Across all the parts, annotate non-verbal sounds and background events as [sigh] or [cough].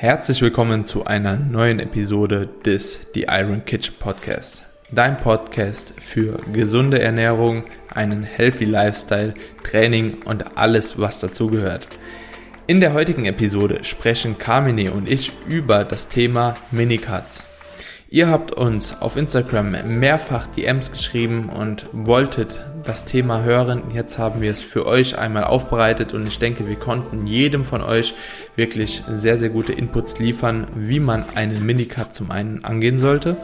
Herzlich willkommen zu einer neuen Episode des The Iron Kitchen Podcast. Dein Podcast für gesunde Ernährung, einen healthy Lifestyle, Training und alles, was dazugehört. In der heutigen Episode sprechen Carmine und ich über das Thema Minicuts. Ihr habt uns auf Instagram mehrfach DMs geschrieben und wolltet das Thema hören. Jetzt haben wir es für euch einmal aufbereitet und ich denke, wir konnten jedem von euch wirklich sehr, sehr gute Inputs liefern, wie man einen Minicut zum einen angehen sollte,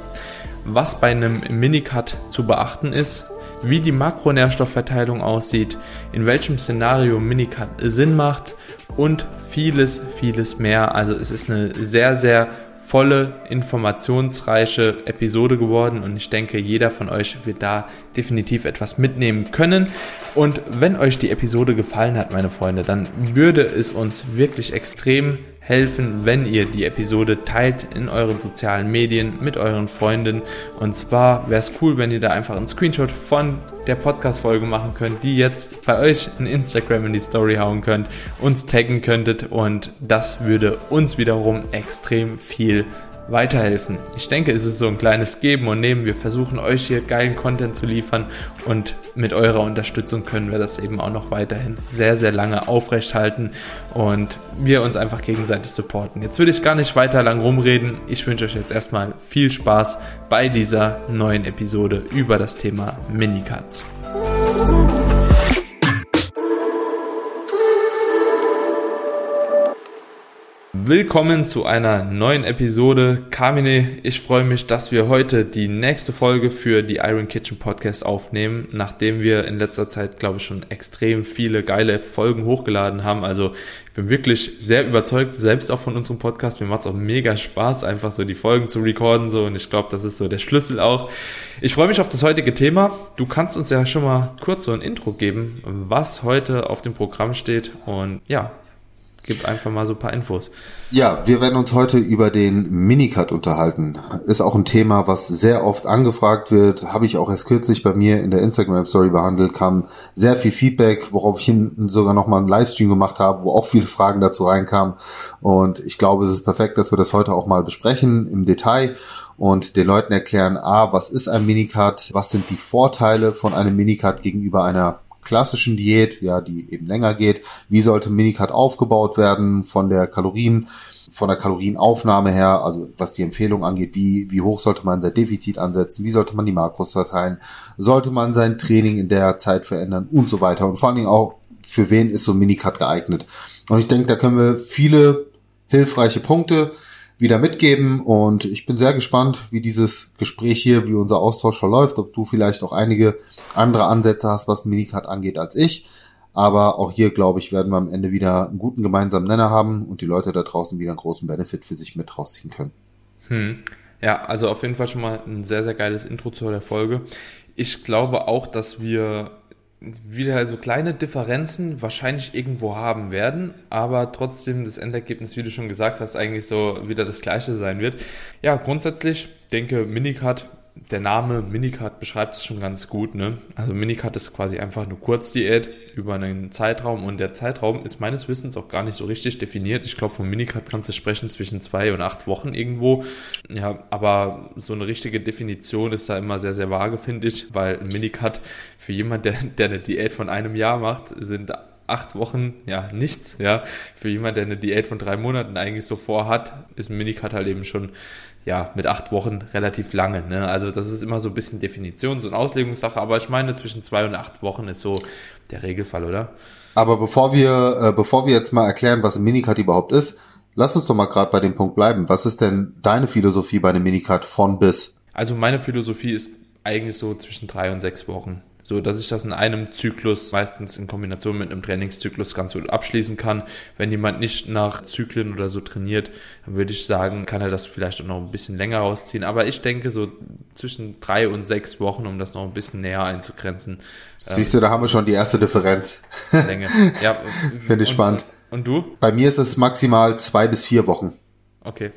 was bei einem Minicut zu beachten ist, wie die Makronährstoffverteilung aussieht, in welchem Szenario Minicut Sinn macht und vieles, vieles mehr. Also es ist eine sehr, sehr volle, informationsreiche Episode geworden und ich denke, jeder von euch wird da definitiv etwas mitnehmen können. Und wenn euch die Episode gefallen hat, meine Freunde, dann würde es uns wirklich extrem helfen, wenn ihr die Episode teilt in euren sozialen Medien mit euren Freunden. Und zwar wäre es cool, wenn ihr da einfach einen Screenshot von der Podcast-Folge machen könnt, die jetzt bei euch in Instagram in die Story hauen könnt, uns taggen könntet und das würde uns wiederum extrem viel weiterhelfen. Ich denke, es ist so ein kleines Geben und Nehmen. Wir versuchen euch hier geilen Content zu liefern und mit eurer Unterstützung können wir das eben auch noch weiterhin sehr, sehr lange aufrechthalten und wir uns einfach gegenseitig supporten. Jetzt will ich gar nicht weiter lang rumreden. Ich wünsche euch jetzt erstmal viel Spaß bei dieser neuen Episode über das Thema Minicuts. Willkommen zu einer neuen Episode. Carmine, ich freue mich, dass wir heute die nächste Folge für die Iron Kitchen Podcast aufnehmen, nachdem wir in letzter Zeit, glaube ich, schon extrem viele geile Folgen hochgeladen haben. Also ich bin wirklich sehr überzeugt, selbst auch von unserem Podcast. Mir macht es auch mega Spaß, einfach so die Folgen zu recorden so und ich glaube, das ist so der Schlüssel auch. Ich freue mich auf das heutige Thema. Du kannst uns ja schon mal kurz so ein Intro geben, was heute auf dem Programm steht und ja, Gib einfach mal so ein paar Infos. Ja, wir werden uns heute über den Minicut unterhalten. Ist auch ein Thema, was sehr oft angefragt wird. Habe ich auch erst kürzlich bei mir in der Instagram Story behandelt. Kam sehr viel Feedback, worauf ich hinten sogar nochmal einen Livestream gemacht habe, wo auch viele Fragen dazu reinkamen. Und ich glaube, es ist perfekt, dass wir das heute auch mal besprechen im Detail und den Leuten erklären, a, was ist ein Minicut? Was sind die Vorteile von einem Minicut gegenüber einer klassischen Diät, ja, die eben länger geht. Wie sollte Minicut aufgebaut werden von der Kalorien, von der Kalorienaufnahme her, also was die Empfehlung angeht, wie, wie hoch sollte man sein Defizit ansetzen, wie sollte man die Makros verteilen, sollte man sein Training in der Zeit verändern und so weiter. Und vor allen Dingen auch, für wen ist so Minicut geeignet. Und ich denke, da können wir viele hilfreiche Punkte wieder mitgeben und ich bin sehr gespannt, wie dieses Gespräch hier, wie unser Austausch verläuft, ob du vielleicht auch einige andere Ansätze hast, was Minicard angeht als ich. Aber auch hier, glaube ich, werden wir am Ende wieder einen guten gemeinsamen Nenner haben und die Leute da draußen wieder einen großen Benefit für sich mit rausziehen können. Hm. Ja, also auf jeden Fall schon mal ein sehr, sehr geiles Intro zu der Folge. Ich glaube auch, dass wir wieder so kleine Differenzen wahrscheinlich irgendwo haben werden, aber trotzdem das Endergebnis, wie du schon gesagt hast, eigentlich so wieder das gleiche sein wird. Ja, grundsätzlich denke Minicard der Name Minicard beschreibt es schon ganz gut. Ne? Also Minicard ist quasi einfach eine Kurzdiät über einen Zeitraum und der Zeitraum ist meines Wissens auch gar nicht so richtig definiert. Ich glaube, von Minicard kannst du sprechen zwischen zwei und acht Wochen irgendwo. Ja, aber so eine richtige Definition ist da immer sehr, sehr vage, finde ich, weil Minicard für jemand, der, der eine Diät von einem Jahr macht, sind acht Wochen ja nichts. Ja, für jemand, der eine Diät von drei Monaten eigentlich so vorhat, ist ein Minicut halt eben schon ja mit acht Wochen relativ lange. Ne? Also das ist immer so ein bisschen Definitions- und Auslegungssache, aber ich meine zwischen zwei und acht Wochen ist so der Regelfall, oder? Aber bevor wir äh, bevor wir jetzt mal erklären, was ein Minicut überhaupt ist, lass uns doch mal gerade bei dem Punkt bleiben. Was ist denn deine Philosophie bei einem Minicut von bis? Also meine Philosophie ist eigentlich so zwischen drei und sechs Wochen so dass ich das in einem Zyklus, meistens in Kombination mit einem Trainingszyklus ganz gut abschließen kann. Wenn jemand nicht nach Zyklen oder so trainiert, dann würde ich sagen, kann er das vielleicht auch noch ein bisschen länger rausziehen. Aber ich denke so zwischen drei und sechs Wochen, um das noch ein bisschen näher einzugrenzen. Siehst du, da haben wir schon die erste Differenz. [laughs] Länge. Ja. [laughs] Finde ich und, spannend. Und du? Bei mir ist es maximal zwei bis vier Wochen. Okay.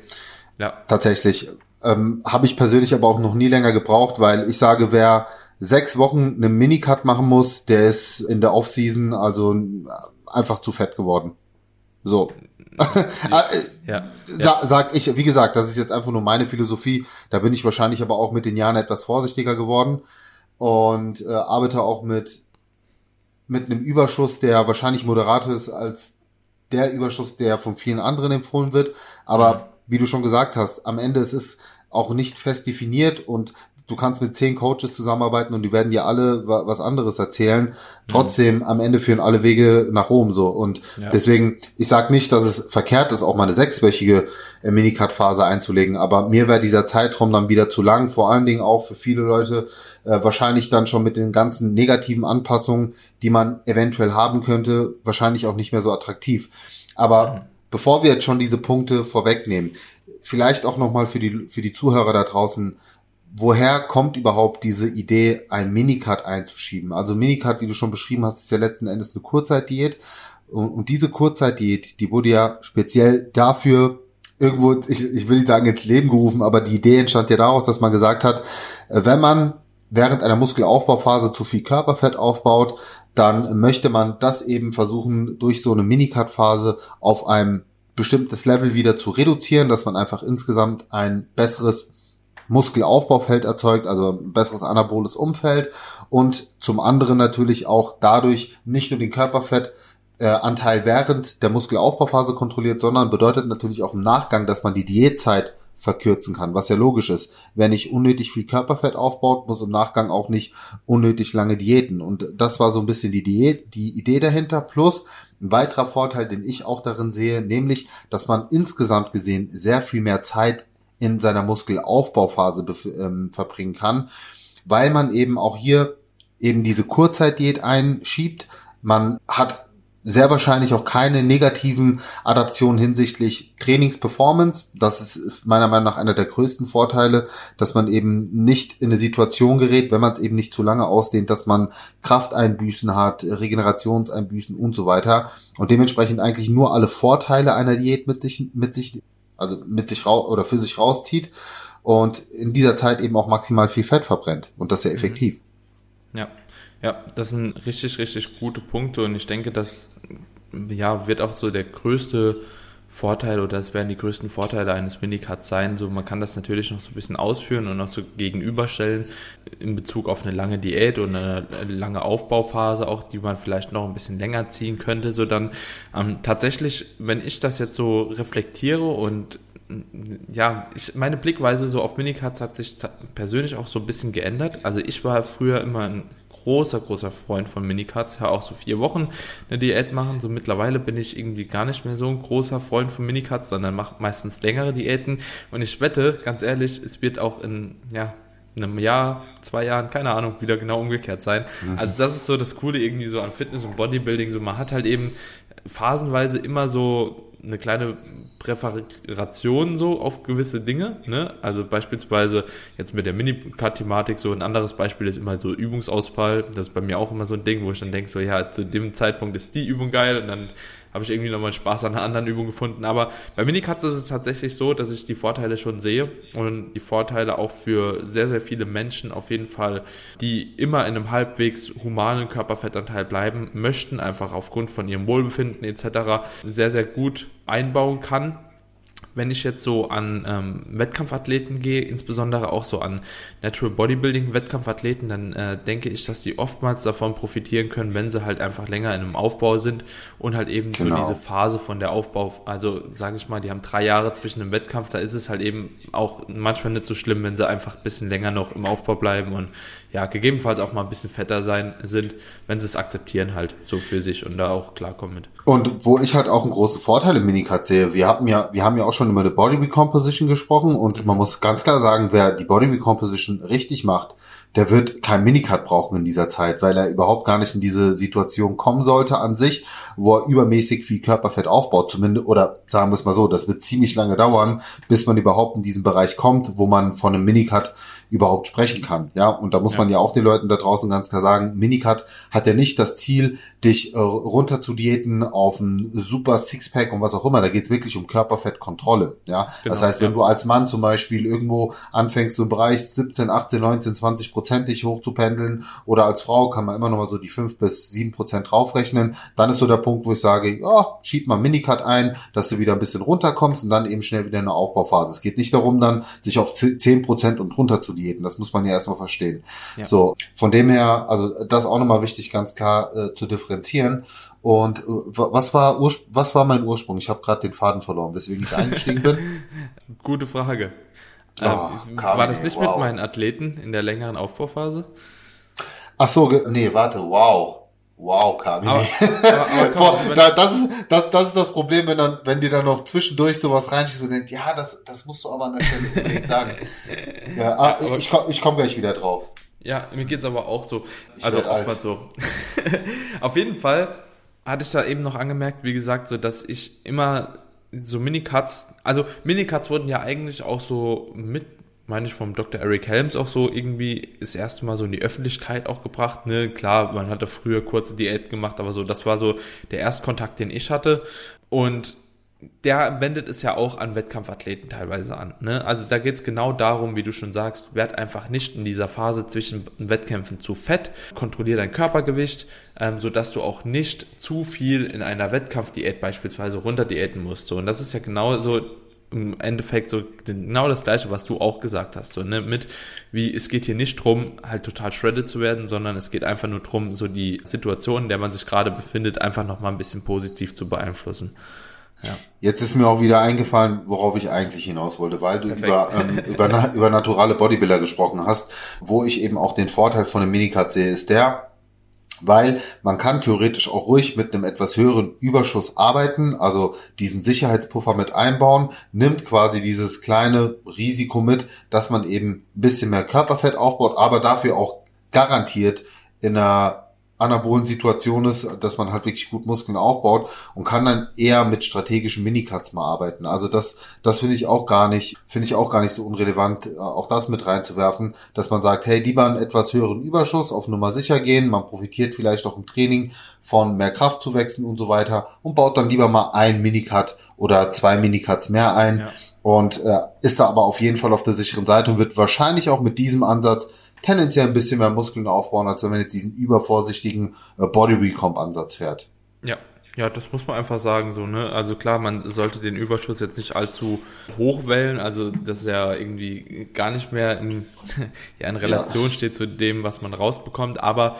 Ja. Tatsächlich. Ähm, Habe ich persönlich aber auch noch nie länger gebraucht, weil ich sage, wer sechs Wochen eine Minicut machen muss, der ist in der Offseason also einfach zu fett geworden. So. [laughs] ja, ja. Sag ich, wie gesagt, das ist jetzt einfach nur meine Philosophie. Da bin ich wahrscheinlich aber auch mit den Jahren etwas vorsichtiger geworden und äh, arbeite auch mit mit einem Überschuss, der wahrscheinlich moderater ist als der Überschuss, der von vielen anderen empfohlen wird. Aber mhm. wie du schon gesagt hast, am Ende es ist auch nicht fest definiert und du kannst mit zehn Coaches zusammenarbeiten und die werden dir alle was anderes erzählen. Trotzdem mhm. am Ende führen alle Wege nach Rom so. Und ja. deswegen, ich sage nicht, dass es verkehrt ist, auch mal eine sechswöchige äh, Minicut-Phase einzulegen, aber mir wäre dieser Zeitraum dann wieder zu lang, vor allen Dingen auch für viele Leute, äh, wahrscheinlich dann schon mit den ganzen negativen Anpassungen, die man eventuell haben könnte, wahrscheinlich auch nicht mehr so attraktiv. Aber mhm. bevor wir jetzt schon diese Punkte vorwegnehmen, vielleicht auch nochmal für die, für die Zuhörer da draußen, woher kommt überhaupt diese Idee, ein Minicut einzuschieben? Also Minicut, wie du schon beschrieben hast, ist ja letzten Endes eine Kurzzeitdiät. Und, diese Kurzzeitdiät, die wurde ja speziell dafür irgendwo, ich, ich will nicht sagen ins Leben gerufen, aber die Idee entstand ja daraus, dass man gesagt hat, äh, wenn man während einer Muskelaufbauphase zu viel Körperfett aufbaut, dann möchte man das eben versuchen, durch so eine Minicut-Phase auf einem bestimmtes Level wieder zu reduzieren, dass man einfach insgesamt ein besseres Muskelaufbaufeld erzeugt, also besseres anaboles Umfeld und zum anderen natürlich auch dadurch nicht nur den Körperfettanteil während der Muskelaufbauphase kontrolliert, sondern bedeutet natürlich auch im Nachgang, dass man die Diätzeit verkürzen kann, was ja logisch ist. Wer nicht unnötig viel Körperfett aufbaut, muss im Nachgang auch nicht unnötig lange diäten. Und das war so ein bisschen die Diät, die Idee dahinter. Plus ein weiterer Vorteil, den ich auch darin sehe, nämlich, dass man insgesamt gesehen sehr viel mehr Zeit in seiner Muskelaufbauphase ähm, verbringen kann, weil man eben auch hier eben diese Kurzzeitdiät einschiebt. Man hat sehr wahrscheinlich auch keine negativen Adaptionen hinsichtlich Trainingsperformance. Das ist meiner Meinung nach einer der größten Vorteile, dass man eben nicht in eine Situation gerät, wenn man es eben nicht zu lange ausdehnt, dass man Krafteinbüßen hat, Regenerationseinbüßen und so weiter und dementsprechend eigentlich nur alle Vorteile einer Diät mit sich mit sich also mit sich raus oder für sich rauszieht und in dieser Zeit eben auch maximal viel Fett verbrennt und das sehr mhm. effektiv. Ja. Ja, das sind richtig, richtig gute Punkte und ich denke, das ja, wird auch so der größte Vorteil oder das werden die größten Vorteile eines Minicuts sein. So, man kann das natürlich noch so ein bisschen ausführen und noch so gegenüberstellen in Bezug auf eine lange Diät und eine lange Aufbauphase, auch die man vielleicht noch ein bisschen länger ziehen könnte. So dann ähm, tatsächlich, wenn ich das jetzt so reflektiere und ja, ich, meine Blickweise so auf Minicuts hat sich persönlich auch so ein bisschen geändert. Also ich war früher immer ein großer, großer Freund von Minicuts. Ja, auch so vier Wochen eine Diät machen. So mittlerweile bin ich irgendwie gar nicht mehr so ein großer Freund von Minicuts, sondern mache meistens längere Diäten. Und ich wette, ganz ehrlich, es wird auch in, ja, in einem Jahr, zwei Jahren, keine Ahnung, wieder genau umgekehrt sein. Mhm. Also das ist so das Coole irgendwie so an Fitness und Bodybuilding. So man hat halt eben phasenweise immer so eine kleine Präferation so auf gewisse Dinge. Ne? Also beispielsweise jetzt mit der Minicut-Thematik so ein anderes Beispiel ist immer so Übungsausfall. Das ist bei mir auch immer so ein Ding, wo ich dann denke, so ja, zu dem Zeitpunkt ist die Übung geil und dann habe ich irgendwie nochmal Spaß an einer anderen Übung gefunden. Aber bei Minicuts ist es tatsächlich so, dass ich die Vorteile schon sehe und die Vorteile auch für sehr, sehr viele Menschen auf jeden Fall, die immer in einem halbwegs humanen Körperfettanteil bleiben möchten, einfach aufgrund von ihrem Wohlbefinden etc. sehr, sehr gut einbauen kann wenn ich jetzt so an ähm, Wettkampfathleten gehe, insbesondere auch so an Natural Bodybuilding Wettkampfathleten, dann äh, denke ich, dass die oftmals davon profitieren können, wenn sie halt einfach länger in einem Aufbau sind und halt eben genau. so diese Phase von der Aufbau, also sage ich mal, die haben drei Jahre zwischen einem Wettkampf, da ist es halt eben auch manchmal nicht so schlimm, wenn sie einfach ein bisschen länger noch im Aufbau bleiben und ja, gegebenenfalls auch mal ein bisschen fetter sein sind, wenn sie es akzeptieren halt so für sich und da auch klarkommen mit. Und wo ich halt auch einen großen Vorteil im Minicut sehe, wir haben ja, wir haben ja auch schon über eine Body Recomposition gesprochen und man muss ganz klar sagen, wer die Body Recomposition richtig macht, der wird kein Minicut brauchen in dieser Zeit, weil er überhaupt gar nicht in diese Situation kommen sollte an sich, wo er übermäßig viel Körperfett aufbaut, zumindest, oder sagen wir es mal so, das wird ziemlich lange dauern, bis man überhaupt in diesen Bereich kommt, wo man von einem Minicut überhaupt sprechen kann. Ja, und da muss ja. man ja auch den Leuten da draußen ganz klar sagen, Minicut hat ja nicht das Ziel, dich äh, runter zu diäten auf ein super Sixpack und was auch immer. Da geht's wirklich um Körperfettkontrolle Kontrolle. Ja, genau, das heißt, wenn ja. du als Mann zum Beispiel irgendwo anfängst, so im Bereich 17, 18, 19, 20 Prozent dich hochzupendeln oder als Frau kann man immer noch mal so die 5 bis 7 Prozent draufrechnen, dann ist so der Punkt, wo ich sage, ja, schieb mal Minicut ein, dass du wieder ein bisschen runterkommst und dann eben schnell wieder in eine Aufbauphase. Es geht nicht darum, dann sich auf 10 Prozent und runter zu diäten. Das muss man ja erstmal verstehen. Ja. So, von dem her, also das auch nochmal wichtig, ganz klar äh, zu differenzieren. Und äh, was war was war mein Ursprung? Ich habe gerade den Faden verloren, weswegen ich eingestiegen bin. [laughs] Gute Frage. Oh, ähm, war das nicht wow. mit meinen Athleten in der längeren Aufbauphase? Ach so, nee, warte, wow. Wow, Kami. Aber, [laughs] aber, aber da, das, ist, das, das ist das Problem, wenn, dann, wenn dir dann noch zwischendurch sowas reinschießt und denkst, ja, das, das musst du aber an der Stelle unbedingt sagen. Ja, ah, ich, komm, ich komme gleich wieder drauf. Ja, mir geht's aber auch so. Ich also oftmals so. [laughs] Auf jeden Fall hatte ich da eben noch angemerkt, wie gesagt, so dass ich immer so Minicuts, also Minicuts wurden ja eigentlich auch so mit, meine ich, vom Dr. Eric Helms auch so irgendwie das erste Mal so in die Öffentlichkeit auch gebracht. Ne? Klar, man hatte früher kurze Diät gemacht, aber so, das war so der Erstkontakt, den ich hatte. Und der wendet es ja auch an Wettkampfathleten teilweise an. Ne? Also da geht es genau darum, wie du schon sagst, werd einfach nicht in dieser Phase zwischen Wettkämpfen zu fett, kontrollier dein Körpergewicht, ähm, sodass du auch nicht zu viel in einer Wettkampfdiät beispielsweise runterdiäten musst. So. Und das ist ja genau so im Endeffekt so genau das gleiche, was du auch gesagt hast. So, ne? Mit wie es geht hier nicht drum, halt total shredded zu werden, sondern es geht einfach nur drum, so die Situation, in der man sich gerade befindet, einfach nochmal ein bisschen positiv zu beeinflussen. Ja. Jetzt ist mir auch wieder eingefallen, worauf ich eigentlich hinaus wollte, weil du über, ähm, über, [laughs] über naturale Bodybuilder gesprochen hast, wo ich eben auch den Vorteil von einem Minicut sehe, ist der, weil man kann theoretisch auch ruhig mit einem etwas höheren Überschuss arbeiten, also diesen Sicherheitspuffer mit einbauen, nimmt quasi dieses kleine Risiko mit, dass man eben ein bisschen mehr Körperfett aufbaut, aber dafür auch garantiert in einer anabolen Situation ist, dass man halt wirklich gut Muskeln aufbaut und kann dann eher mit strategischen Minicuts mal arbeiten. Also das, das finde ich auch gar nicht, finde ich auch gar nicht so unrelevant, äh, auch das mit reinzuwerfen, dass man sagt, hey, lieber einen etwas höheren Überschuss auf Nummer sicher gehen, man profitiert vielleicht auch im Training von mehr Kraft zu wechseln und so weiter und baut dann lieber mal ein Minicut oder zwei Minicuts mehr ein ja. und äh, ist da aber auf jeden Fall auf der sicheren Seite und wird wahrscheinlich auch mit diesem Ansatz tendenziell ein bisschen mehr Muskeln aufbauen, als wenn man jetzt diesen übervorsichtigen äh, Body Recomp Ansatz fährt. Ja. Ja, das muss man einfach sagen, so, ne? Also klar, man sollte den Überschuss jetzt nicht allzu hoch wählen, also dass er irgendwie gar nicht mehr in, [laughs] ja, in Relation ja. steht zu dem, was man rausbekommt, aber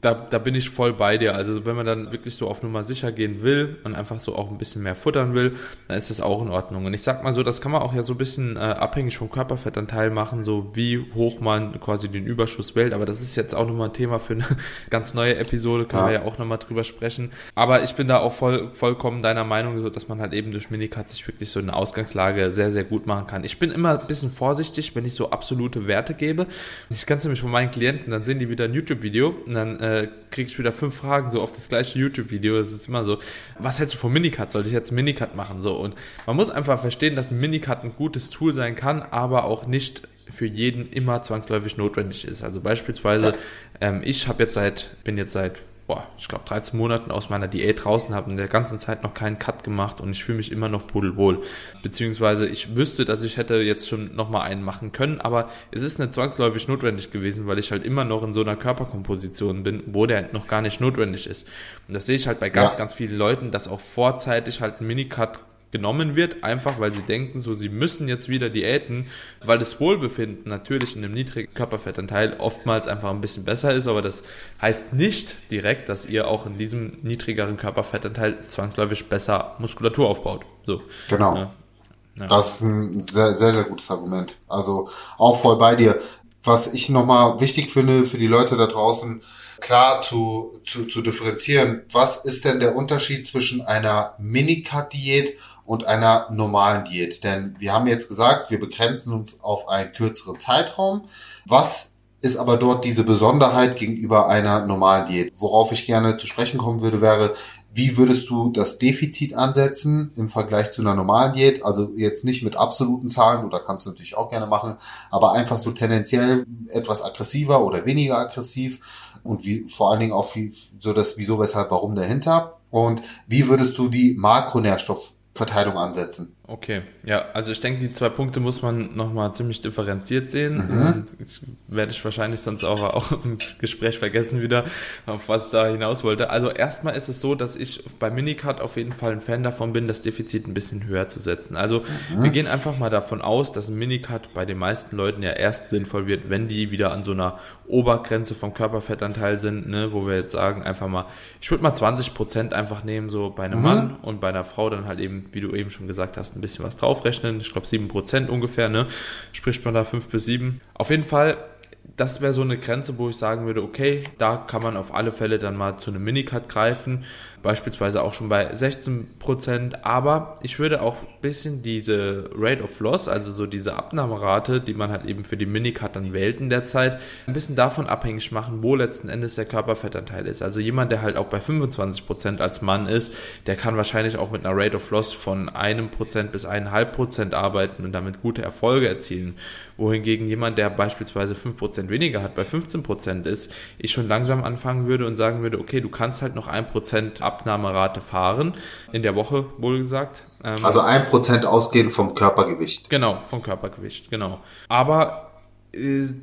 da, da bin ich voll bei dir. Also wenn man dann wirklich so auf Nummer sicher gehen will und einfach so auch ein bisschen mehr futtern will, dann ist das auch in Ordnung. Und ich sag mal so, das kann man auch ja so ein bisschen äh, abhängig vom Körperfettanteil machen, so wie hoch man quasi den Überschuss wählt. Aber das ist jetzt auch nochmal ein Thema für eine [laughs] ganz neue Episode, können ja. wir ja auch nochmal drüber sprechen. Aber ich bin da auch voll, vollkommen deiner Meinung, so, dass man halt eben durch Minicut sich wirklich so eine Ausgangslage sehr, sehr gut machen kann. Ich bin immer ein bisschen vorsichtig, wenn ich so absolute Werte gebe. Ich kann es nämlich von meinen Klienten, dann sehen die wieder ein YouTube-Video und dann dann äh, kriege ich wieder fünf Fragen so auf das gleiche YouTube-Video. Es ist immer so, was hältst du von Minicut? Soll ich jetzt Minicut machen? So und man muss einfach verstehen, dass ein Minicut ein gutes Tool sein kann, aber auch nicht für jeden immer zwangsläufig notwendig ist. Also beispielsweise, ähm, ich habe jetzt seit, bin jetzt seit boah, ich glaube 13 Monaten aus meiner Diät draußen, habe in der ganzen Zeit noch keinen Cut gemacht und ich fühle mich immer noch pudelwohl. Beziehungsweise ich wüsste, dass ich hätte jetzt schon nochmal einen machen können, aber es ist nicht zwangsläufig notwendig gewesen, weil ich halt immer noch in so einer Körperkomposition bin, wo der noch gar nicht notwendig ist. Und das sehe ich halt bei ganz, ja. ganz vielen Leuten, dass auch vorzeitig halt ein Minicut genommen wird, einfach weil sie denken, so sie müssen jetzt wieder diäten, weil das Wohlbefinden natürlich in einem niedrigen Körperfettanteil oftmals einfach ein bisschen besser ist, aber das heißt nicht direkt, dass ihr auch in diesem niedrigeren Körperfettanteil zwangsläufig besser Muskulatur aufbaut. So. Genau. Ja. Ja. Das ist ein sehr, sehr, sehr gutes Argument. Also auch voll bei dir. Was ich nochmal wichtig finde für die Leute da draußen, klar zu, zu, zu differenzieren. Was ist denn der Unterschied zwischen einer Minicut-Diät und einer normalen Diät. Denn wir haben jetzt gesagt, wir begrenzen uns auf einen kürzeren Zeitraum. Was ist aber dort diese Besonderheit gegenüber einer normalen Diät? Worauf ich gerne zu sprechen kommen würde, wäre, wie würdest du das Defizit ansetzen im Vergleich zu einer normalen Diät? Also jetzt nicht mit absoluten Zahlen, oder kannst du natürlich auch gerne machen, aber einfach so tendenziell etwas aggressiver oder weniger aggressiv und wie, vor allen Dingen auch wie, so das Wieso, Weshalb, Warum dahinter. Und wie würdest du die Makronährstoff Verteilung ansetzen. Okay, ja, also ich denke, die zwei Punkte muss man nochmal ziemlich differenziert sehen. Mhm. Ich werde ich wahrscheinlich sonst auch, auch im Gespräch vergessen wieder, auf was ich da hinaus wollte. Also erstmal ist es so, dass ich bei Minicut auf jeden Fall ein Fan davon bin, das Defizit ein bisschen höher zu setzen. Also mhm. wir gehen einfach mal davon aus, dass ein Minicut bei den meisten Leuten ja erst sinnvoll wird, wenn die wieder an so einer Obergrenze vom Körperfettanteil sind, ne, wo wir jetzt sagen, einfach mal, ich würde mal 20 Prozent einfach nehmen, so bei einem mhm. Mann und bei einer Frau dann halt eben, wie du eben schon gesagt hast, ein bisschen was draufrechnen. Ich glaube 7% ungefähr, ne? Spricht man da 5 bis 7. Auf jeden Fall das wäre so eine Grenze, wo ich sagen würde, okay, da kann man auf alle Fälle dann mal zu einem Minicut greifen beispielsweise auch schon bei 16 Prozent. Aber ich würde auch ein bisschen diese Rate of Loss, also so diese Abnahmerate, die man halt eben für die Minicut dann wählt in der Zeit, ein bisschen davon abhängig machen, wo letzten Endes der Körperfettanteil ist. Also jemand, der halt auch bei 25 Prozent als Mann ist, der kann wahrscheinlich auch mit einer Rate of Loss von einem Prozent bis eineinhalb Prozent arbeiten und damit gute Erfolge erzielen. Wohingegen jemand, der beispielsweise 5% weniger hat, bei 15% ist, ich schon langsam anfangen würde und sagen würde, okay, du kannst halt noch 1% ab Abnahmerate fahren, in der Woche wohl gesagt. Ähm, also ein Prozent ausgehend vom Körpergewicht. Genau, vom Körpergewicht, genau. Aber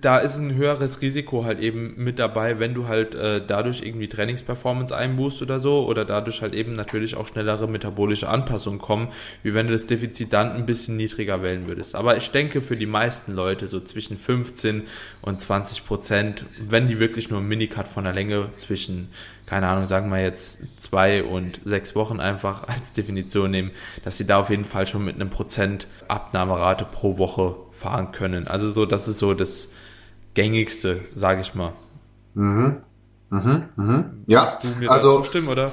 da ist ein höheres Risiko halt eben mit dabei, wenn du halt äh, dadurch irgendwie Trainingsperformance einbußt oder so oder dadurch halt eben natürlich auch schnellere metabolische Anpassungen kommen, wie wenn du das Defizit dann ein bisschen niedriger wählen würdest. Aber ich denke für die meisten Leute so zwischen 15 und 20 Prozent, wenn die wirklich nur ein Minicut von der Länge zwischen, keine Ahnung, sagen wir jetzt zwei und sechs Wochen einfach [laughs] als Definition nehmen, dass sie da auf jeden Fall schon mit einem Prozent Abnahmerate pro Woche fahren können. Also so, das ist so das gängigste, sage ich mal. Mhm. Mhm. Mhm. Ja, also zustimmen, oder?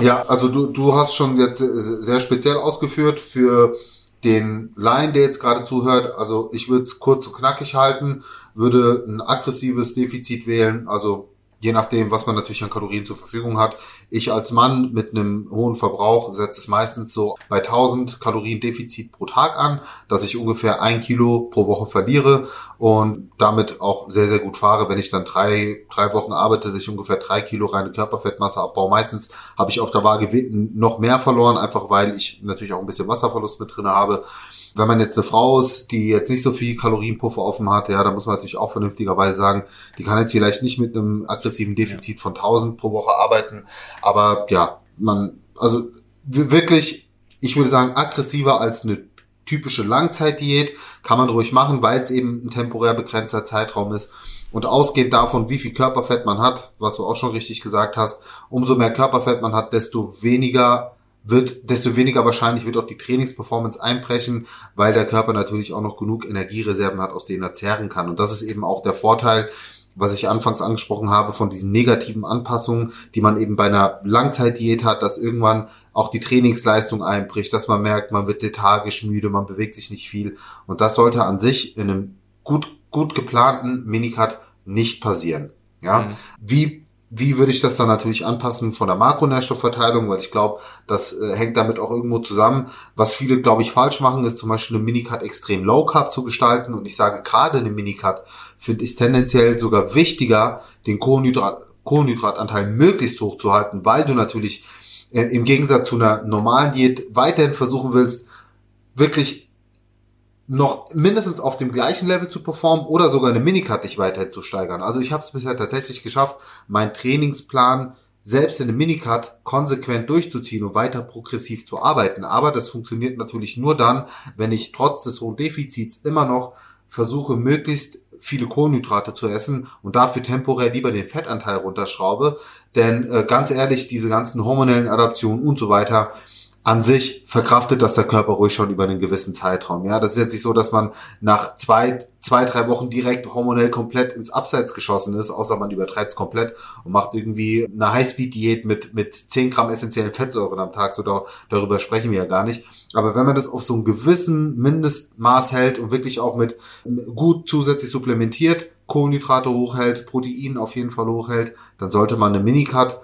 Ja, also du, du hast schon jetzt sehr speziell ausgeführt für den Laien, der jetzt gerade zuhört. Also ich würde es kurz und knackig halten, würde ein aggressives Defizit wählen, also je nachdem, was man natürlich an Kalorien zur Verfügung hat. Ich als Mann mit einem hohen Verbrauch setze es meistens so bei 1000 Kalorien Defizit pro Tag an, dass ich ungefähr ein Kilo pro Woche verliere und damit auch sehr, sehr gut fahre. Wenn ich dann drei, drei Wochen arbeite, dass ich ungefähr drei Kilo reine Körperfettmasse abbaue. Meistens habe ich auf der Waage noch mehr verloren, einfach weil ich natürlich auch ein bisschen Wasserverlust mit drin habe. Wenn man jetzt eine Frau ist, die jetzt nicht so viel Kalorienpuffer offen hat, ja, dann muss man natürlich auch vernünftigerweise sagen, die kann jetzt vielleicht nicht mit einem aggressiven Defizit ja. von 1000 pro Woche arbeiten. Aber ja, man, also wirklich, ich würde sagen, aggressiver als eine typische Langzeitdiät kann man ruhig machen, weil es eben ein temporär begrenzter Zeitraum ist. Und ausgehend davon, wie viel Körperfett man hat, was du auch schon richtig gesagt hast, umso mehr Körperfett man hat, desto weniger wird, desto weniger wahrscheinlich wird auch die Trainingsperformance einbrechen, weil der Körper natürlich auch noch genug Energiereserven hat, aus denen er zehren kann. Und das ist eben auch der Vorteil, was ich anfangs angesprochen habe, von diesen negativen Anpassungen, die man eben bei einer Langzeitdiät hat, dass irgendwann auch die Trainingsleistung einbricht, dass man merkt, man wird lethargisch müde, man bewegt sich nicht viel. Und das sollte an sich in einem gut, gut geplanten Minicut nicht passieren. Ja, mhm. wie wie würde ich das dann natürlich anpassen von der Makronährstoffverteilung, weil ich glaube, das äh, hängt damit auch irgendwo zusammen. Was viele, glaube ich, falsch machen, ist zum Beispiel eine Minicut extrem low carb zu gestalten. Und ich sage gerade eine Minicut finde ich tendenziell sogar wichtiger, den Kohlenhydrat, Kohlenhydratanteil möglichst hoch zu halten, weil du natürlich äh, im Gegensatz zu einer normalen Diät weiterhin versuchen willst, wirklich noch mindestens auf dem gleichen Level zu performen oder sogar eine Minicut dich weiter zu steigern. Also ich habe es bisher tatsächlich geschafft, meinen Trainingsplan selbst in einem Minicut konsequent durchzuziehen und weiter progressiv zu arbeiten. Aber das funktioniert natürlich nur dann, wenn ich trotz des hohen Defizits immer noch versuche, möglichst viele Kohlenhydrate zu essen und dafür temporär lieber den Fettanteil runterschraube. Denn äh, ganz ehrlich, diese ganzen hormonellen Adaptionen und so weiter, an sich verkraftet das der Körper ruhig schon über einen gewissen Zeitraum. Ja, das ist jetzt nicht so, dass man nach zwei, zwei, drei Wochen direkt hormonell komplett ins Abseits geschossen ist, außer man übertreibt es komplett und macht irgendwie eine Highspeed-Diät mit, mit 10 Gramm essentiellen Fettsäuren am Tag. So da, darüber sprechen wir ja gar nicht. Aber wenn man das auf so einem gewissen Mindestmaß hält und wirklich auch mit gut zusätzlich supplementiert, Kohlenhydrate hochhält, Protein auf jeden Fall hochhält, dann sollte man eine Minicut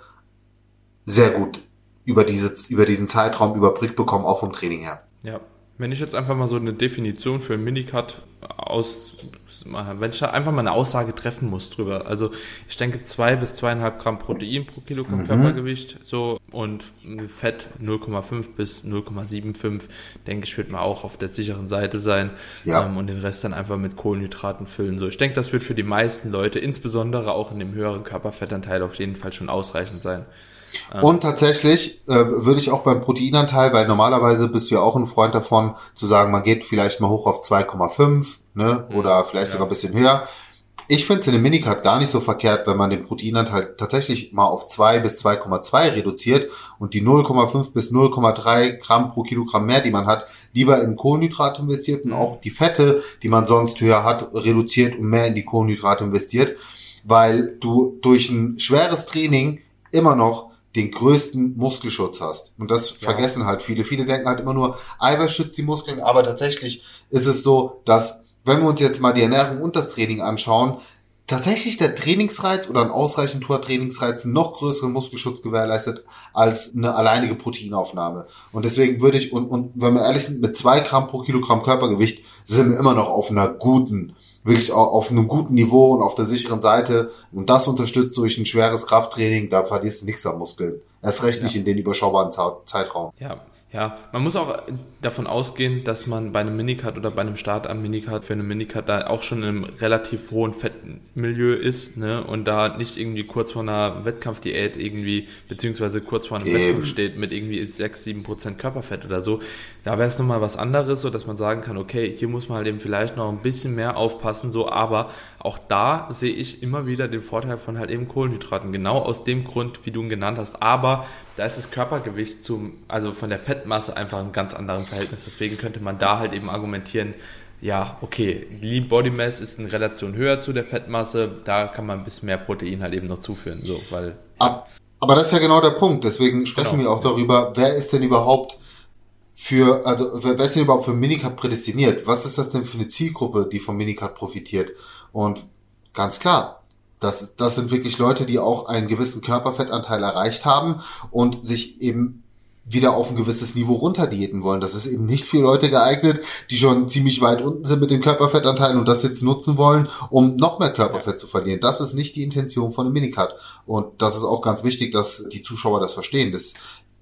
sehr gut über, diese, über diesen Zeitraum überbrückt bekommen, auch vom Training her. Ja, Wenn ich jetzt einfach mal so eine Definition für einen Minicut aus, wenn ich da einfach mal eine Aussage treffen muss drüber. Also ich denke zwei bis zweieinhalb Gramm Protein pro Kilogramm mhm. Körpergewicht so und Fett 0,5 bis 0,75 denke ich wird man auch auf der sicheren Seite sein ja. ähm, und den Rest dann einfach mit Kohlenhydraten füllen. So ich denke, das wird für die meisten Leute, insbesondere auch in dem höheren Körperfettanteil auf jeden Fall schon ausreichend sein. Und tatsächlich äh, würde ich auch beim Proteinanteil, weil normalerweise bist du ja auch ein Freund davon, zu sagen, man geht vielleicht mal hoch auf 2,5 ne, mhm. oder vielleicht ja. sogar ein bisschen höher. Ich finde es in dem Minicut gar nicht so verkehrt, wenn man den Proteinanteil tatsächlich mal auf 2 bis 2,2 reduziert und die 0,5 bis 0,3 Gramm pro Kilogramm mehr, die man hat, lieber in Kohlenhydrate investiert und mhm. auch die Fette, die man sonst höher hat, reduziert und mehr in die Kohlenhydrate investiert, weil du durch ein schweres Training immer noch den größten Muskelschutz hast. Und das ja. vergessen halt viele. Viele denken halt immer nur, Eiweiß schützt die Muskeln, aber tatsächlich ist es so, dass, wenn wir uns jetzt mal die Ernährung und das Training anschauen, tatsächlich der Trainingsreiz oder ein ausreichend hoher Trainingsreiz noch größeren Muskelschutz gewährleistet als eine alleinige Proteinaufnahme. Und deswegen würde ich, und, und wenn wir ehrlich sind, mit zwei Gramm pro Kilogramm Körpergewicht sind wir immer noch auf einer guten wirklich auf einem guten Niveau und auf der sicheren Seite. Und das unterstützt durch ein schweres Krafttraining, da verlierst du nichts am Muskeln. Erst recht ja. nicht in den überschaubaren Zeitraum. Ja, ja, man muss auch davon ausgehen, dass man bei einem Minicut oder bei einem Start am Minicut für einen Minicut da auch schon in einem relativ hohen Fettmilieu ist, ne? Und da nicht irgendwie kurz vor einer Wettkampfdiät irgendwie, beziehungsweise kurz vor einem Eben. Wettkampf steht mit irgendwie 6, 7 Prozent Körperfett oder so. Da wäre es nochmal was anderes, so dass man sagen kann, okay, hier muss man halt eben vielleicht noch ein bisschen mehr aufpassen, so, aber auch da sehe ich immer wieder den Vorteil von halt eben Kohlenhydraten. Genau aus dem Grund, wie du ihn genannt hast. Aber da ist das Körpergewicht zum, also von der Fettmasse einfach ein ganz anderes Verhältnis. Deswegen könnte man da halt eben argumentieren, ja, okay, Lean Body Mass ist in Relation höher zu der Fettmasse, da kann man ein bisschen mehr Protein halt eben noch zuführen, so, weil. Aber das ist ja genau der Punkt, deswegen sprechen genau. wir auch darüber, wer ist denn überhaupt für, also, wer ist denn überhaupt für Minicut prädestiniert? Was ist das denn für eine Zielgruppe, die vom Minicut profitiert? Und ganz klar, das, das sind wirklich Leute, die auch einen gewissen Körperfettanteil erreicht haben und sich eben wieder auf ein gewisses Niveau runterdiäten wollen. Das ist eben nicht für Leute geeignet, die schon ziemlich weit unten sind mit dem Körperfettanteil und das jetzt nutzen wollen, um noch mehr Körperfett zu verlieren. Das ist nicht die Intention von einem Minicut. Und das ist auch ganz wichtig, dass die Zuschauer das verstehen. Das,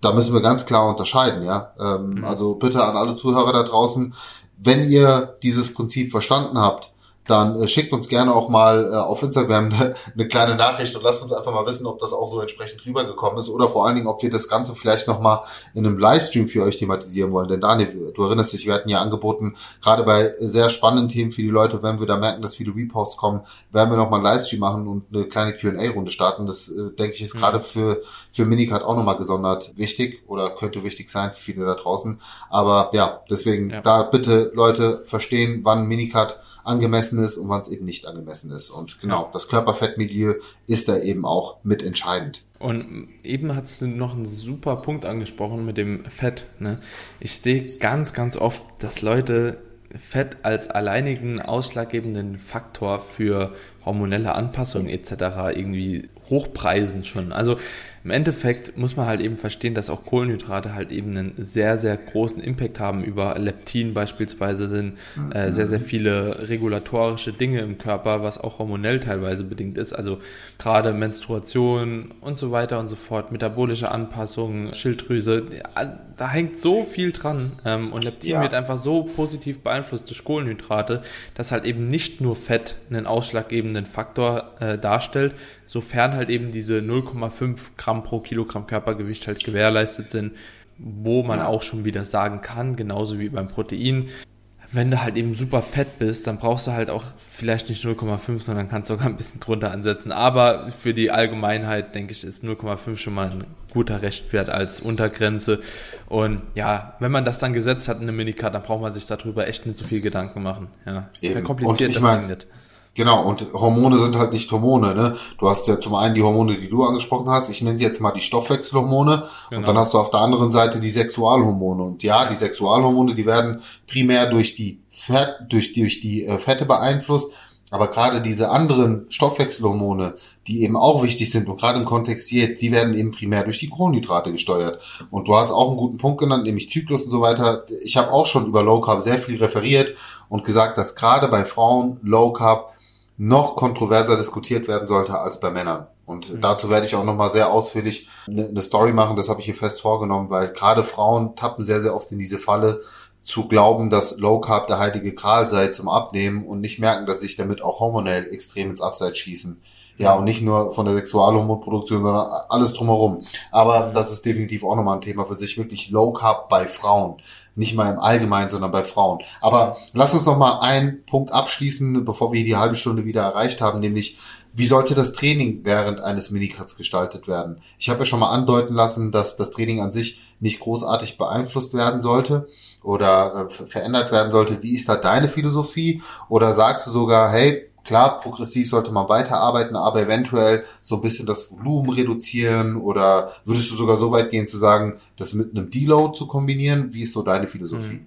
da müssen wir ganz klar unterscheiden, ja. Ähm, mhm. Also bitte an alle Zuhörer da draußen, wenn ihr dieses Prinzip verstanden habt, dann äh, schickt uns gerne auch mal äh, auf Instagram eine, [laughs] eine kleine Nachricht und lasst uns einfach mal wissen, ob das auch so entsprechend rübergekommen ist oder vor allen Dingen, ob wir das Ganze vielleicht nochmal in einem Livestream für euch thematisieren wollen. Denn Daniel, du erinnerst dich, wir hatten ja angeboten, gerade bei sehr spannenden Themen für die Leute, wenn wir da merken, dass viele Reposts kommen, werden wir nochmal einen Livestream machen und eine kleine Q&A-Runde starten. Das, äh, denke ich, ist mhm. gerade für, für Minicut auch nochmal gesondert wichtig oder könnte wichtig sein für viele da draußen. Aber ja, deswegen ja. da bitte Leute verstehen, wann Minicut angemessen ist und wann es eben nicht angemessen ist. Und genau, das Körperfettmilieu ist da eben auch mitentscheidend. Und eben hast du noch einen super Punkt angesprochen mit dem Fett. Ne? Ich sehe ganz, ganz oft, dass Leute Fett als alleinigen ausschlaggebenden Faktor für hormonelle Anpassungen etc. irgendwie hochpreisen schon. Also im Endeffekt muss man halt eben verstehen, dass auch Kohlenhydrate halt eben einen sehr, sehr großen Impact haben über Leptin beispielsweise sind äh, sehr, sehr viele regulatorische Dinge im Körper, was auch hormonell teilweise bedingt ist. Also gerade Menstruation und so weiter und so fort, metabolische Anpassungen, Schilddrüse, da hängt so viel dran ähm, und Leptin ja. wird einfach so positiv beeinflusst durch Kohlenhydrate, dass halt eben nicht nur Fett einen ausschlaggebenden Faktor äh, darstellt, sofern halt eben diese 0,5 Gramm pro Kilogramm Körpergewicht halt gewährleistet sind, wo man auch schon wieder sagen kann, genauso wie beim Protein, wenn du halt eben super fett bist, dann brauchst du halt auch vielleicht nicht 0,5, sondern kannst sogar ein bisschen drunter ansetzen. Aber für die Allgemeinheit, denke ich, ist 0,5 schon mal ein guter Rechtwert als Untergrenze. Und ja, wenn man das dann gesetzt hat in einem Minicard, dann braucht man sich darüber echt nicht so viel Gedanken machen. Ja, verkompliziert das mein, nicht. Genau, und Hormone sind halt nicht Hormone. Ne? Du hast ja zum einen die Hormone, die du angesprochen hast. Ich nenne sie jetzt mal die Stoffwechselhormone. Genau. Und dann hast du auf der anderen Seite die Sexualhormone. Und ja, die Sexualhormone, die werden primär durch die Fett, durch, durch die äh, Fette beeinflusst. Aber gerade diese anderen Stoffwechselhormone, die eben auch wichtig sind und gerade im Kontext Diät, die werden eben primär durch die Kohlenhydrate gesteuert. Und du hast auch einen guten Punkt genannt, nämlich Zyklus und so weiter. Ich habe auch schon über Low Carb sehr viel referiert und gesagt, dass gerade bei Frauen Low Carb noch kontroverser diskutiert werden sollte als bei Männern. Und mhm. dazu werde ich auch nochmal sehr ausführlich eine, eine Story machen, das habe ich hier fest vorgenommen, weil gerade Frauen tappen sehr, sehr oft in diese Falle, zu glauben, dass Low Carb der heilige Gral sei zum Abnehmen und nicht merken, dass sich damit auch hormonell extrem ins Abseits schießen. Ja, und nicht nur von der Sexualhormonproduktion, sondern alles drumherum. Aber mhm. das ist definitiv auch nochmal ein Thema für sich. Wirklich Low Carb bei Frauen. Nicht mal im Allgemeinen, sondern bei Frauen. Aber lass uns noch mal einen Punkt abschließen, bevor wir die halbe Stunde wieder erreicht haben, nämlich wie sollte das Training während eines Minicuts gestaltet werden? Ich habe ja schon mal andeuten lassen, dass das Training an sich nicht großartig beeinflusst werden sollte oder äh, verändert werden sollte. Wie ist da deine Philosophie? Oder sagst du sogar, hey, klar, progressiv sollte man weiterarbeiten, aber eventuell so ein bisschen das Volumen reduzieren oder würdest du sogar so weit gehen zu sagen, das mit einem Deload zu kombinieren? Wie ist so deine Philosophie?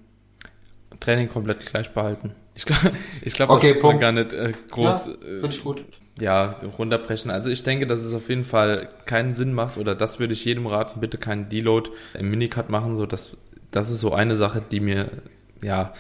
Hm. Training komplett gleich behalten. Ich glaube, [laughs] ich glaub, okay, das man gar nicht äh, groß. Ja, Finde ich gut ja, runterbrechen. Also ich denke, dass es auf jeden Fall keinen Sinn macht oder das würde ich jedem raten, bitte keinen Deload im Minicut machen. So, das, das ist so eine Sache, die mir, ja,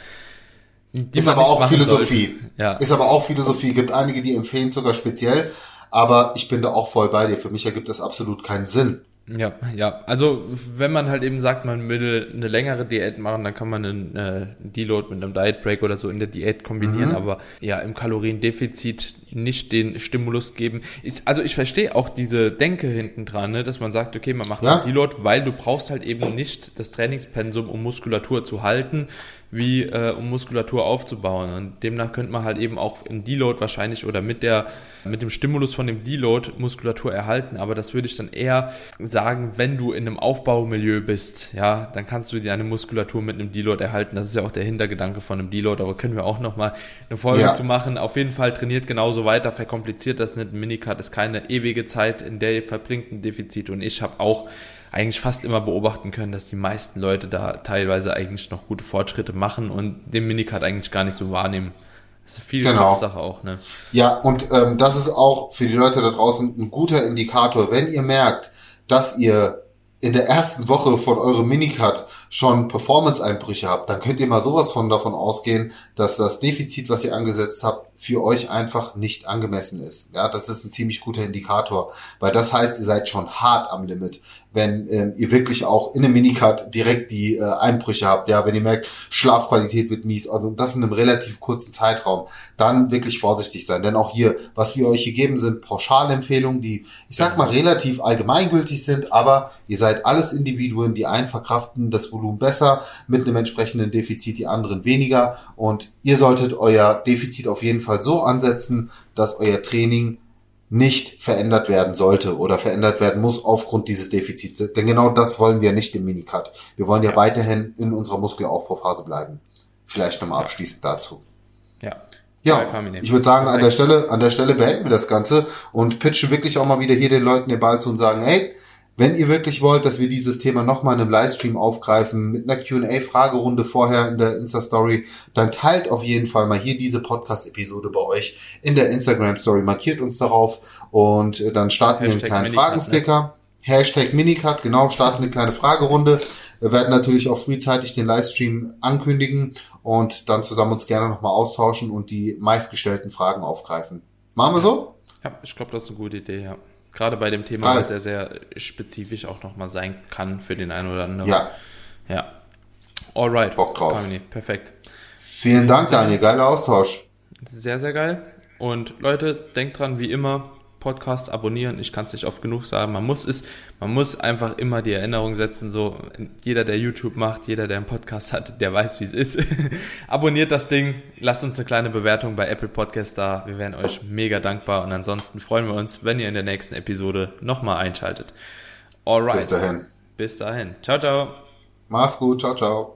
ist aber auch Philosophie. Ja. Ist aber auch Philosophie. Gibt einige, die empfehlen sogar speziell. Aber ich bin da auch voll bei dir. Für mich ergibt das absolut keinen Sinn. Ja, ja. Also wenn man halt eben sagt, man will eine längere Diät machen, dann kann man einen äh, Deload mit einem Diet Break oder so in der Diät kombinieren, mhm. aber ja, im Kaloriendefizit nicht den Stimulus geben. Ich, also ich verstehe auch diese Denke hinten dran, ne, dass man sagt, okay, man macht ja. einen Deload, weil du brauchst halt eben nicht das Trainingspensum, um Muskulatur zu halten wie äh, um Muskulatur aufzubauen. Und demnach könnte man halt eben auch im Deload wahrscheinlich oder mit der mit dem Stimulus von dem Deload Muskulatur erhalten. Aber das würde ich dann eher sagen, wenn du in einem Aufbaumilieu bist, ja, dann kannst du deine Muskulatur mit einem Deload erhalten. Das ist ja auch der Hintergedanke von einem Deload. Aber können wir auch noch mal eine Folge ja. zu machen. Auf jeden Fall trainiert genauso weiter, verkompliziert das nicht. Ein Minicard ist keine ewige Zeit, in der ihr verbringt ein Defizit. Und ich habe auch eigentlich fast immer beobachten können, dass die meisten Leute da teilweise eigentlich noch gute Fortschritte machen und den Minicard eigentlich gar nicht so wahrnehmen. Das ist viel genau. Sache auch, ne? Ja, und ähm, das ist auch für die Leute da draußen ein guter Indikator. Wenn ihr merkt, dass ihr in der ersten Woche von eurem Minicut schon Performance-Einbrüche habt, dann könnt ihr mal sowas von davon ausgehen, dass das Defizit, was ihr angesetzt habt, für euch einfach nicht angemessen ist. Ja, das ist ein ziemlich guter Indikator, weil das heißt, ihr seid schon hart am Limit wenn ähm, ihr wirklich auch in einem Minicut direkt die äh, Einbrüche habt, ja, wenn ihr merkt, Schlafqualität wird mies, also das in einem relativ kurzen Zeitraum, dann wirklich vorsichtig sein. Denn auch hier, was wir euch hier geben, sind Pauschalempfehlungen, die, ich sag mal, relativ allgemeingültig sind, aber ihr seid alles Individuen, die einen verkraften das Volumen besser, mit einem entsprechenden Defizit die anderen weniger und ihr solltet euer Defizit auf jeden Fall so ansetzen, dass euer Training nicht verändert werden sollte oder verändert werden muss aufgrund dieses Defizits. Denn genau das wollen wir nicht im Minicut. Wir wollen ja, ja. weiterhin in unserer Muskelaufbauphase bleiben. Vielleicht nochmal abschließend dazu. Ja. Ja, ich würde sagen, an der Stelle, an der Stelle beenden wir das Ganze und pitchen wirklich auch mal wieder hier den Leuten den Ball zu und sagen, hey, wenn ihr wirklich wollt, dass wir dieses Thema nochmal in einem Livestream aufgreifen, mit einer Q&A-Fragerunde vorher in der Insta-Story, dann teilt auf jeden Fall mal hier diese Podcast-Episode bei euch in der Instagram-Story, markiert uns darauf und äh, dann starten Hashtag wir einen kleinen Minicut, Fragensticker. Ne? Hashtag Minicut, genau, starten eine kleine Fragerunde. Wir werden natürlich auch frühzeitig den Livestream ankündigen und dann zusammen uns gerne nochmal austauschen und die meistgestellten Fragen aufgreifen. Machen wir so? Ja, ich glaube, das ist eine gute Idee, ja. Gerade bei dem Thema, weil es sehr, sehr spezifisch auch nochmal sein kann für den einen oder anderen. Ja. Ja. Alright. Bock drauf. Kamini. Perfekt. Vielen Dank, Daniel. Geiler Austausch. Sehr, sehr geil. Und Leute, denkt dran, wie immer, Podcast abonnieren. Ich kann es nicht oft genug sagen. Man muss es, man muss einfach immer die Erinnerung setzen. So jeder, der YouTube macht, jeder, der einen Podcast hat, der weiß, wie es ist. [laughs] Abonniert das Ding, lasst uns eine kleine Bewertung bei Apple Podcast da. Wir wären euch mega dankbar und ansonsten freuen wir uns, wenn ihr in der nächsten Episode nochmal einschaltet. Alright. Bis dahin. Bis dahin. Ciao, ciao. Mach's gut. Ciao, ciao.